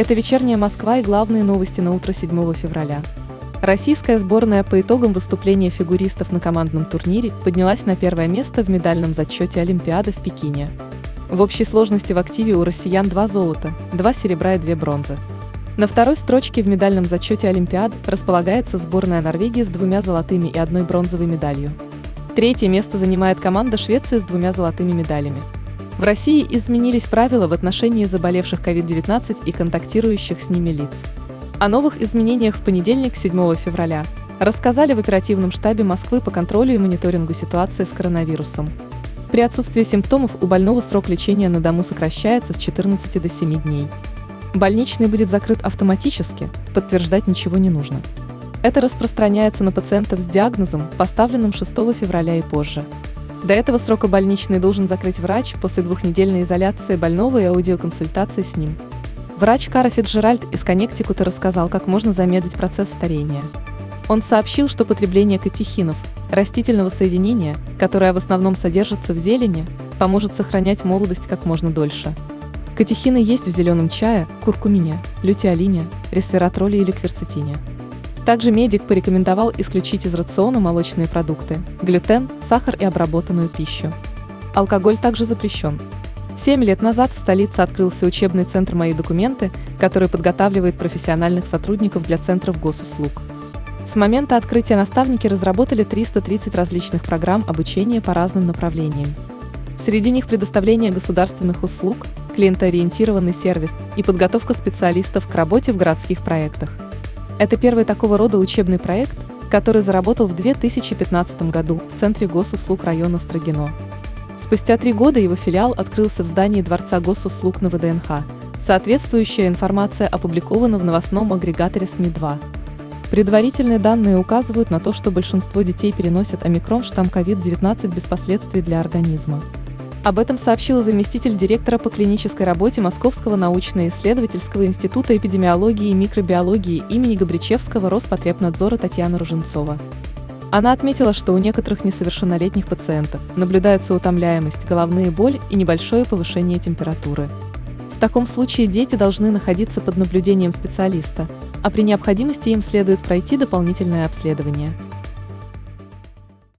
Это вечерняя Москва и главные новости на утро 7 февраля. Российская сборная по итогам выступления фигуристов на командном турнире поднялась на первое место в медальном зачете Олимпиады в Пекине. В общей сложности в активе у россиян два золота, два серебра и две бронзы. На второй строчке в медальном зачете Олимпиад располагается сборная Норвегии с двумя золотыми и одной бронзовой медалью. Третье место занимает команда Швеции с двумя золотыми медалями. В России изменились правила в отношении заболевших COVID-19 и контактирующих с ними лиц. О новых изменениях в понедельник, 7 февраля, рассказали в оперативном штабе Москвы по контролю и мониторингу ситуации с коронавирусом. При отсутствии симптомов у больного срок лечения на дому сокращается с 14 до 7 дней. Больничный будет закрыт автоматически, подтверждать ничего не нужно. Это распространяется на пациентов с диагнозом, поставленным 6 февраля и позже. До этого срока больничный должен закрыть врач после двухнедельной изоляции больного и аудиоконсультации с ним. Врач Кара Фиджеральд из Коннектикута рассказал, как можно замедлить процесс старения. Он сообщил, что потребление катехинов, растительного соединения, которое в основном содержится в зелени, поможет сохранять молодость как можно дольше. Катехины есть в зеленом чае, куркумине, лютеолине, ресвератроле или кверцетине. Также медик порекомендовал исключить из рациона молочные продукты, глютен, сахар и обработанную пищу. Алкоголь также запрещен. Семь лет назад в столице открылся учебный центр «Мои документы», который подготавливает профессиональных сотрудников для центров госуслуг. С момента открытия наставники разработали 330 различных программ обучения по разным направлениям. Среди них предоставление государственных услуг, клиентоориентированный сервис и подготовка специалистов к работе в городских проектах. Это первый такого рода учебный проект, который заработал в 2015 году в Центре госуслуг района Строгино. Спустя три года его филиал открылся в здании Дворца госуслуг на ВДНХ. Соответствующая информация опубликована в новостном агрегаторе СМИ-2. Предварительные данные указывают на то, что большинство детей переносят омикрон штамм COVID-19 без последствий для организма. Об этом сообщила заместитель директора по клинической работе Московского научно-исследовательского института эпидемиологии и микробиологии имени Габричевского Роспотребнадзора Татьяна Руженцова. Она отметила, что у некоторых несовершеннолетних пациентов наблюдается утомляемость, головные боль и небольшое повышение температуры. В таком случае дети должны находиться под наблюдением специалиста, а при необходимости им следует пройти дополнительное обследование –